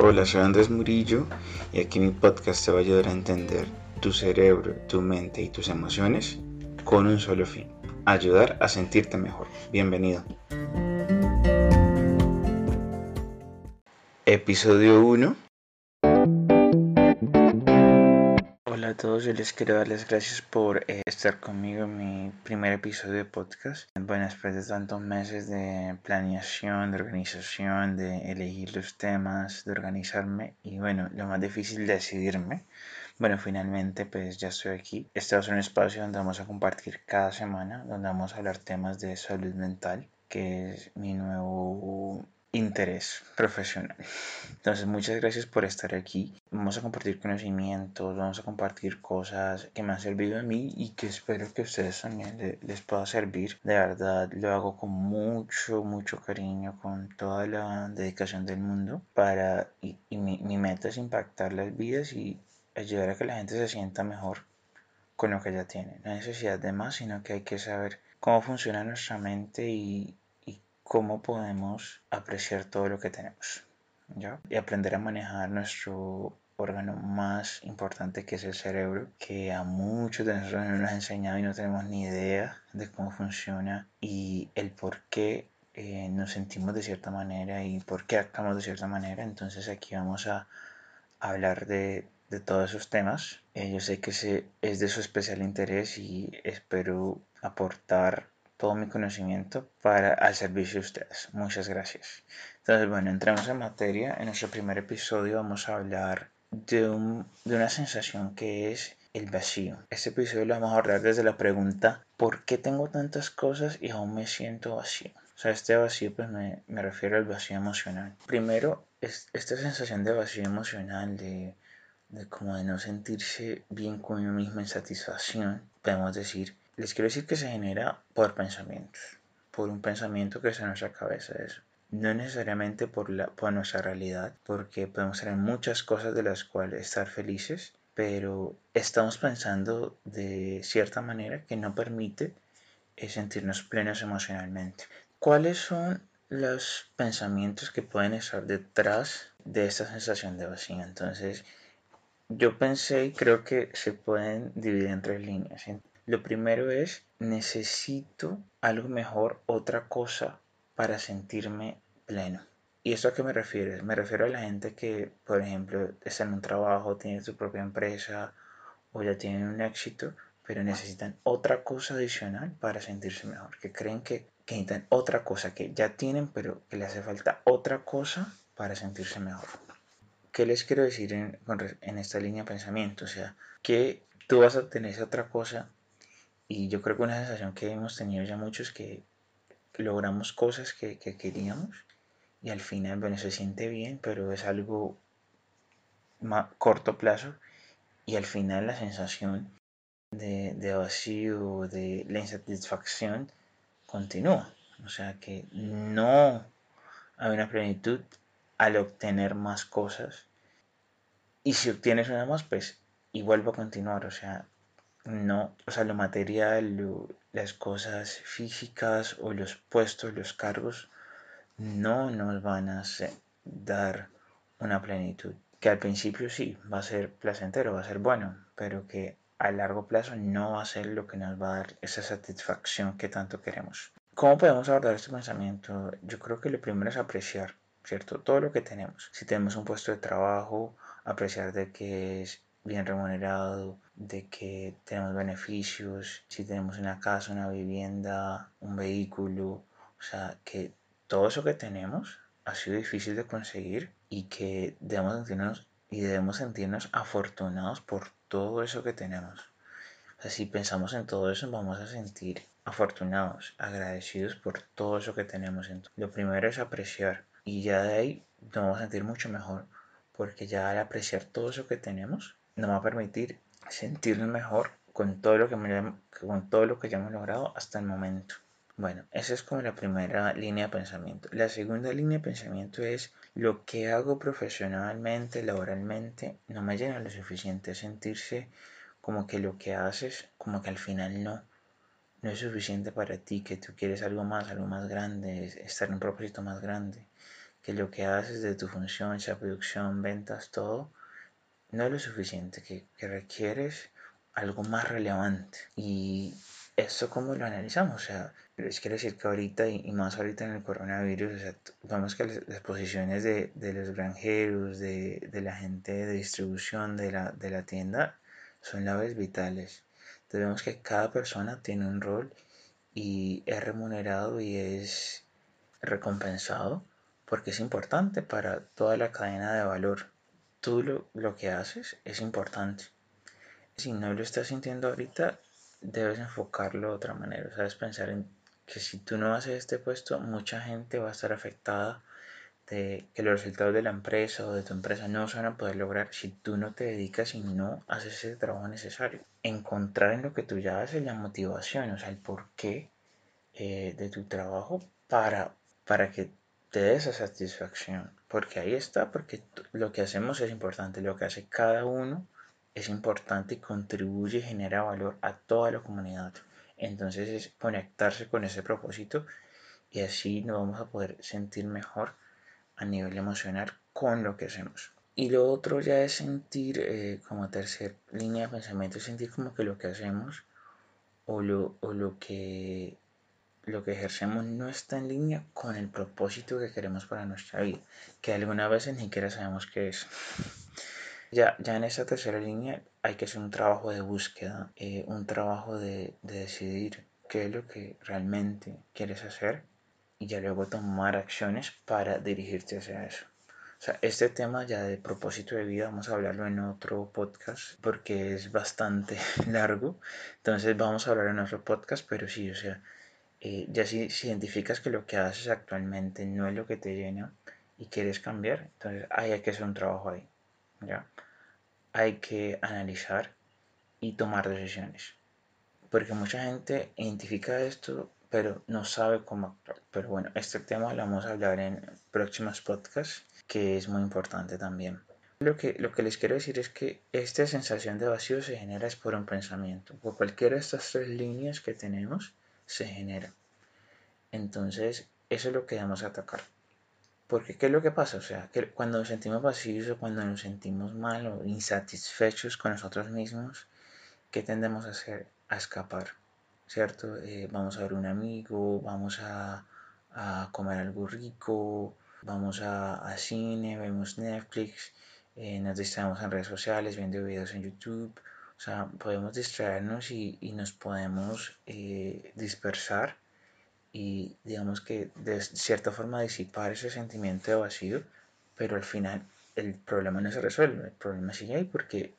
Hola, soy Andrés Murillo y aquí mi podcast te va a ayudar a entender tu cerebro, tu mente y tus emociones con un solo fin, ayudar a sentirte mejor. Bienvenido. Episodio 1 Hola a todos, yo les quiero dar las gracias por eh, estar conmigo en mi primer episodio de podcast. Bueno, después de tantos meses de planeación, de organización, de elegir los temas, de organizarme y bueno, lo más difícil de decidirme. Bueno, finalmente pues ya estoy aquí. Este va a ser un espacio donde vamos a compartir cada semana, donde vamos a hablar temas de salud mental, que es mi nuevo interés profesional. Entonces, muchas gracias por estar aquí. Vamos a compartir conocimientos, vamos a compartir cosas que me han servido a mí y que espero que a ustedes también les pueda servir. De verdad, lo hago con mucho, mucho cariño, con toda la dedicación del mundo para, y, mi, mi meta es impactar las vidas y ayudar a que la gente se sienta mejor con lo que ya tiene. No hay necesidad de más, sino que hay que saber cómo funciona nuestra mente y, cómo podemos apreciar todo lo que tenemos. ¿ya? Y aprender a manejar nuestro órgano más importante que es el cerebro, que a muchos de nosotros no nos ha enseñado y no tenemos ni idea de cómo funciona y el por qué eh, nos sentimos de cierta manera y por qué actuamos de cierta manera. Entonces aquí vamos a hablar de, de todos esos temas. Eh, yo sé que ese es de su especial interés y espero aportar todo mi conocimiento para al servicio de ustedes. Muchas gracias. Entonces, bueno, entramos en materia. En nuestro primer episodio vamos a hablar de, un, de una sensación que es el vacío. Este episodio lo vamos a abordar desde la pregunta ¿por qué tengo tantas cosas y aún me siento vacío? O sea, este vacío pues me, me refiero al vacío emocional. Primero, es, esta sensación de vacío emocional, de, de como de no sentirse bien con uno mismo en satisfacción, podemos decir les quiero decir que se genera por pensamientos, por un pensamiento que es en nuestra cabeza eso. No necesariamente por, la, por nuestra realidad, porque podemos tener muchas cosas de las cuales estar felices, pero estamos pensando de cierta manera que no permite eh, sentirnos plenos emocionalmente. ¿Cuáles son los pensamientos que pueden estar detrás de esta sensación de vacío? Entonces, yo pensé y creo que se pueden dividir en tres líneas. Lo primero es, necesito algo mejor, otra cosa para sentirme pleno. ¿Y esto a qué me refiero? Me refiero a la gente que, por ejemplo, está en un trabajo, tiene su propia empresa o ya tienen un éxito, pero necesitan otra cosa adicional para sentirse mejor, que creen que, que necesitan otra cosa que ya tienen, pero que le hace falta otra cosa para sentirse mejor. ¿Qué les quiero decir en, en esta línea de pensamiento? O sea, que tú vas a tener esa otra cosa y yo creo que una sensación que hemos tenido ya muchos que logramos cosas que, queríamos y al final, bueno, se siente bien, pero es algo a corto plazo y al final la sensación de, de vacío, de la insatisfacción continúa. O sea que no hay una plenitud al obtener más cosas y si obtienes una más, pues igual va a continuar. O sea, no, o sea, lo material, las cosas físicas o los puestos, los cargos, no nos van a dar una plenitud. Que al principio sí, va a ser placentero, va a ser bueno, pero que a largo plazo no va a ser lo que nos va a dar esa satisfacción que tanto queremos. ¿Cómo podemos abordar este pensamiento? Yo creo que lo primero es apreciar, ¿cierto? Todo lo que tenemos. Si tenemos un puesto de trabajo, apreciar de que es bien remunerado, de que tenemos beneficios, si tenemos una casa, una vivienda, un vehículo, o sea, que todo eso que tenemos ha sido difícil de conseguir y que debemos sentirnos y debemos sentirnos afortunados por todo eso que tenemos. O sea, si pensamos en todo eso, vamos a sentir afortunados, agradecidos por todo eso que tenemos. Lo primero es apreciar y ya de ahí nos vamos a sentir mucho mejor porque ya al apreciar todo eso que tenemos, nos va a permitir sentirnos mejor con todo lo que, con todo lo que ya hemos logrado hasta el momento. Bueno, esa es como la primera línea de pensamiento. La segunda línea de pensamiento es lo que hago profesionalmente, laboralmente, no me llena lo suficiente. Sentirse como que lo que haces, como que al final no, no es suficiente para ti, que tú quieres algo más, algo más grande, estar en un propósito más grande, que lo que haces de tu función, sea producción, ventas, todo, no es lo suficiente, que, que requieres algo más relevante. Y eso cómo lo analizamos, o sea, les quiero decir que ahorita y, más ahorita en el coronavirus, o sea, vamos que las, posiciones de, los granjeros, de, la gente de distribución de la, tienda son llaves vitales. Entonces vemos que cada persona tiene un rol y es remunerado y es recompensado porque es importante para toda la cadena de valor. Tú lo, lo que haces es importante. Si no lo estás sintiendo ahorita, debes enfocarlo de otra manera. Sabes pensar en que si tú no haces este puesto, mucha gente va a estar afectada de que los resultados de la empresa o de tu empresa no se van a poder lograr si tú no te dedicas y no haces ese trabajo necesario. Encontrar en lo que tú ya haces la motivación, o sea, el porqué eh, de tu trabajo para, para que te dé esa satisfacción. Porque ahí está, porque lo que hacemos es importante, lo que hace cada uno es importante y contribuye y genera valor a toda la comunidad. Entonces es conectarse con ese propósito y así nos vamos a poder sentir mejor a nivel emocional con lo que hacemos. Y lo otro ya es sentir, eh, como tercer línea de pensamiento, sentir como que lo que hacemos o lo, o lo, que, lo que ejercemos no está en línea con el propósito que queremos para nuestra vida, que algunas veces ni siquiera sabemos qué es. Ya, ya en esa tercera línea hay que hacer un trabajo de búsqueda, eh, un trabajo de, de decidir qué es lo que realmente quieres hacer y ya luego tomar acciones para dirigirte hacia eso. O sea, este tema ya de propósito de vida vamos a hablarlo en otro podcast porque es bastante largo. Entonces vamos a hablar en otro podcast, pero sí, o sea, eh, ya si, si, identificas que lo que haces actualmente no es lo que te llena y quieres cambiar, entonces hay que hacer un trabajo ahí. ¿ya? Hay que analizar y tomar decisiones. Porque mucha gente identifica esto, pero no sabe cómo actuar. Pero bueno, este tema lo vamos a hablar en próximos podcasts, que es muy importante también. Lo que, lo que les quiero decir es que esta sensación de vacío se genera es por un pensamiento. Por cualquiera de estas tres líneas que tenemos, se genera. Entonces, eso es lo que debemos atacar. Porque, ¿qué es lo que pasa? O sea, que cuando nos sentimos vacíos o cuando nos sentimos mal o insatisfechos con nosotros mismos, ¿qué tendemos a hacer? A escapar, ¿cierto? Eh, vamos a ver un amigo, vamos a, a comer algo rico, vamos a, a cine, vemos Netflix, eh, nos distraemos en redes sociales, viendo videos en YouTube. O sea, podemos distraernos y, y nos podemos eh, dispersar y digamos que de cierta forma disipar ese sentimiento de vacío, pero al final el problema no se resuelve, el problema sigue ahí porque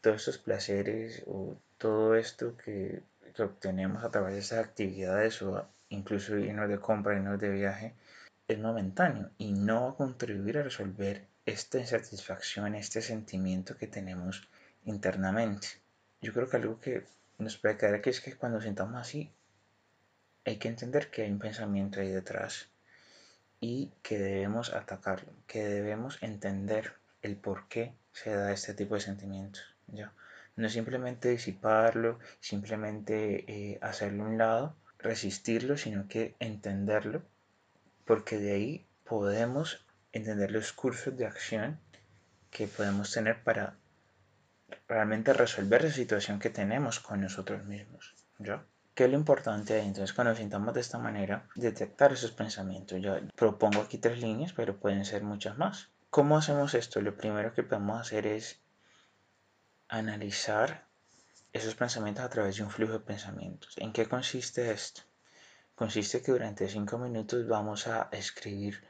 todos estos placeres o todo esto que, que obtenemos a través de esas actividades o incluso irnos de compra, irnos de viaje, es momentáneo y no va a contribuir a resolver esta insatisfacción, este sentimiento que tenemos internamente. Yo creo que algo que nos puede quedar aquí es que cuando sintamos así, hay que entender que hay un pensamiento ahí detrás y que debemos atacarlo, que debemos entender el por qué se da este tipo de sentimientos. ¿ya? No simplemente disiparlo, simplemente eh, hacerlo a un lado, resistirlo, sino que entenderlo, porque de ahí podemos entender los cursos de acción que podemos tener para realmente resolver la situación que tenemos con nosotros mismos. ¿ya? ¿Qué es lo importante? Entonces, cuando sintamos de esta manera, detectar esos pensamientos. Yo propongo aquí tres líneas, pero pueden ser muchas más. ¿Cómo hacemos esto? Lo primero que podemos hacer es analizar esos pensamientos a través de un flujo de pensamientos. ¿En qué consiste esto? Consiste que durante cinco minutos vamos a escribir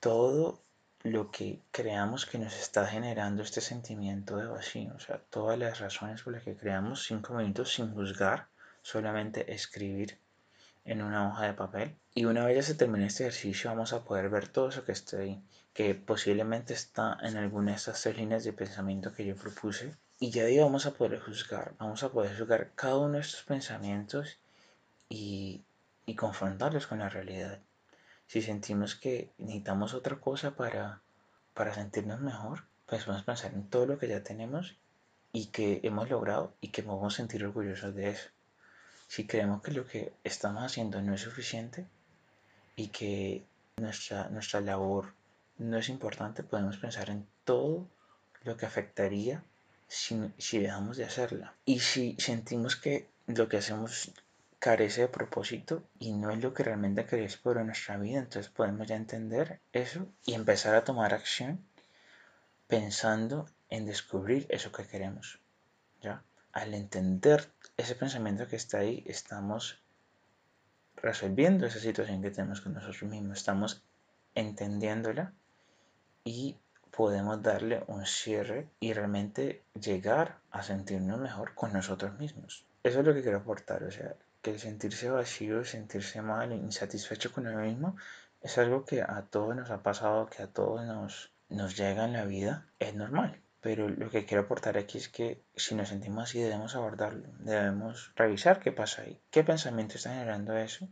todo lo que creamos que nos está generando este sentimiento de vacío, o sea, todas las razones por las que creamos cinco minutos sin juzgar solamente escribir en una hoja de papel. Y una vez ya se termine este ejercicio, vamos a poder ver todo eso que está ahí, que posiblemente está en alguna de estas tres líneas de pensamiento que yo propuse. Y ya ahí vamos a poder juzgar, vamos a poder juzgar cada uno de estos pensamientos y, y confrontarlos con la realidad. Si sentimos que necesitamos otra cosa para, para sentirnos mejor, pues vamos a pensar en todo lo que ya tenemos y que hemos logrado y que a sentir orgullosos de eso si creemos que lo que estamos haciendo no es suficiente y que nuestra, nuestra labor no es importante, podemos pensar en todo lo que afectaría si, si dejamos de hacerla. Y si sentimos que lo que hacemos carece de propósito y no es lo que realmente queremos por nuestra vida, entonces podemos ya entender eso y empezar a tomar acción pensando en descubrir eso que queremos. ¿ya? Al entender ese pensamiento que está ahí, estamos resolviendo esa situación que tenemos con nosotros mismos, estamos entendiéndola y podemos darle un cierre y realmente llegar a sentirnos mejor con nosotros mismos. Eso es lo que quiero aportar, o sea, que el sentirse vacío, sentirse mal, insatisfecho con uno mismo, es algo que a todos nos ha pasado, que a todos nos, nos llega en la vida, es normal. Pero lo que quiero aportar aquí es que si nos sentimos así debemos abordarlo, debemos revisar qué pasa ahí, qué pensamiento está generando eso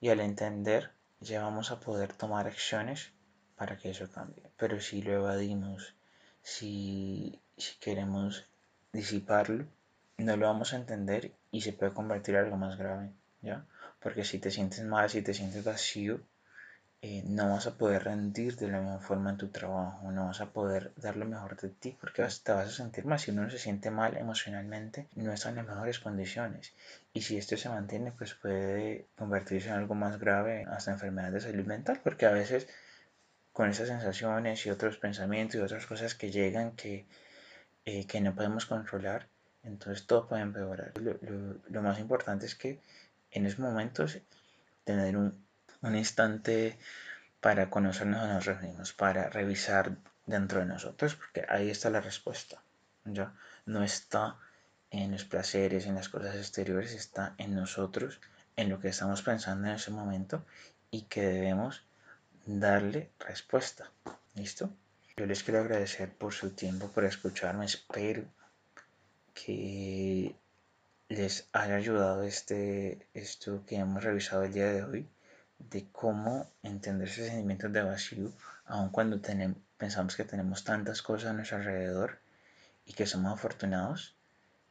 y al entender ya vamos a poder tomar acciones para que eso cambie. Pero si lo evadimos, si, si queremos disiparlo, no lo vamos a entender y se puede convertir en algo más grave, ¿ya? Porque si te sientes mal, si te sientes vacío, eh, no vas a poder rendir de la misma forma en tu trabajo, no vas a poder dar lo mejor de ti porque te vas a sentir mal. Si uno se siente mal emocionalmente, no está en las mejores condiciones. Y si esto se mantiene, pues puede convertirse en algo más grave, hasta enfermedades de salud mental, porque a veces con esas sensaciones y otros pensamientos y otras cosas que llegan que, eh, que no podemos controlar, entonces todo puede empeorar. Lo, lo más importante es que en esos momentos tener un, un instante para conocernos a nosotros mismos, para revisar dentro de nosotros, porque ahí está la respuesta. ¿ya? No está en los placeres, en las cosas exteriores, está en nosotros, en lo que estamos pensando en ese momento y que debemos darle respuesta. ¿Listo? Yo les quiero agradecer por su tiempo, por escucharme. Espero que les haya ayudado este, esto que hemos revisado el día de hoy de cómo entender ese sentimiento de vacío, aun cuando tenemos, pensamos que tenemos tantas cosas a nuestro alrededor y que somos afortunados,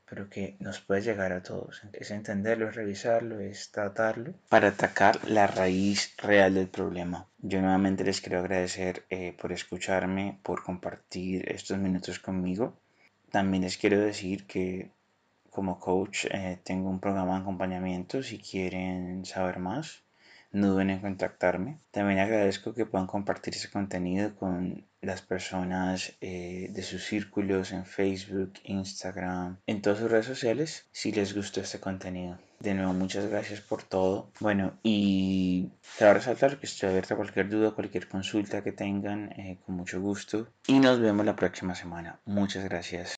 pero que nos puede llegar a todos. Es entenderlo, es revisarlo, es tratarlo para atacar la raíz real del problema. Yo nuevamente les quiero agradecer eh, por escucharme, por compartir estos minutos conmigo. También les quiero decir que como coach eh, tengo un programa de acompañamiento si quieren saber más no duden en contactarme. También agradezco que puedan compartir ese contenido con las personas eh, de sus círculos en Facebook, Instagram, en todas sus redes sociales si les gustó este contenido. De nuevo, muchas gracias por todo. Bueno, y quiero resaltar que estoy abierto a cualquier duda, cualquier consulta que tengan, eh, con mucho gusto. Y nos vemos la próxima semana. Muchas gracias.